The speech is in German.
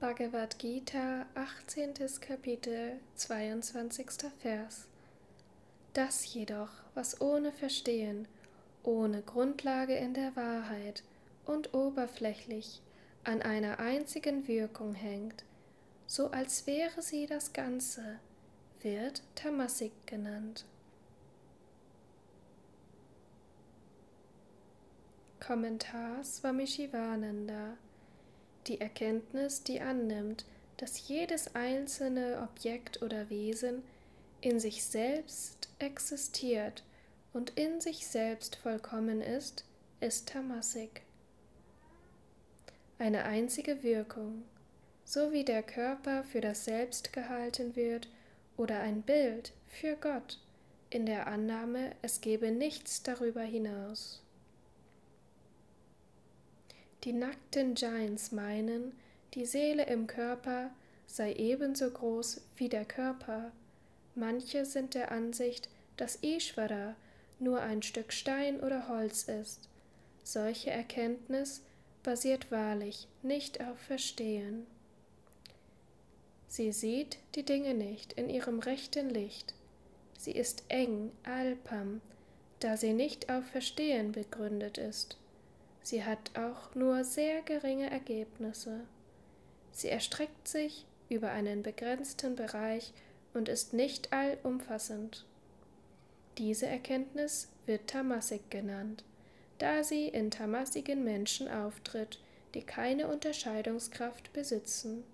Bhagavad Gita, 18. Kapitel, 22. Vers. Das jedoch, was ohne Verstehen, ohne Grundlage in der Wahrheit und oberflächlich an einer einzigen Wirkung hängt, so als wäre sie das Ganze, wird Tamasik genannt. Kommentar Swami Shivananda Die Erkenntnis, die annimmt, dass jedes einzelne Objekt oder Wesen in sich selbst existiert und in sich selbst vollkommen ist, ist Tamasik. Eine einzige Wirkung, so wie der Körper für das Selbst gehalten wird oder ein Bild für Gott, in der Annahme, es gebe nichts darüber hinaus. Die nackten Giants meinen, die Seele im Körper sei ebenso groß wie der Körper. Manche sind der Ansicht, dass Ishvara nur ein Stück Stein oder Holz ist. Solche Erkenntnis basiert wahrlich nicht auf Verstehen. Sie sieht die Dinge nicht in ihrem rechten Licht. Sie ist eng, alpam, da sie nicht auf Verstehen begründet ist. Sie hat auch nur sehr geringe Ergebnisse. Sie erstreckt sich über einen begrenzten Bereich und ist nicht allumfassend. Diese Erkenntnis wird Tamasik genannt, da sie in tamasigen Menschen auftritt, die keine Unterscheidungskraft besitzen.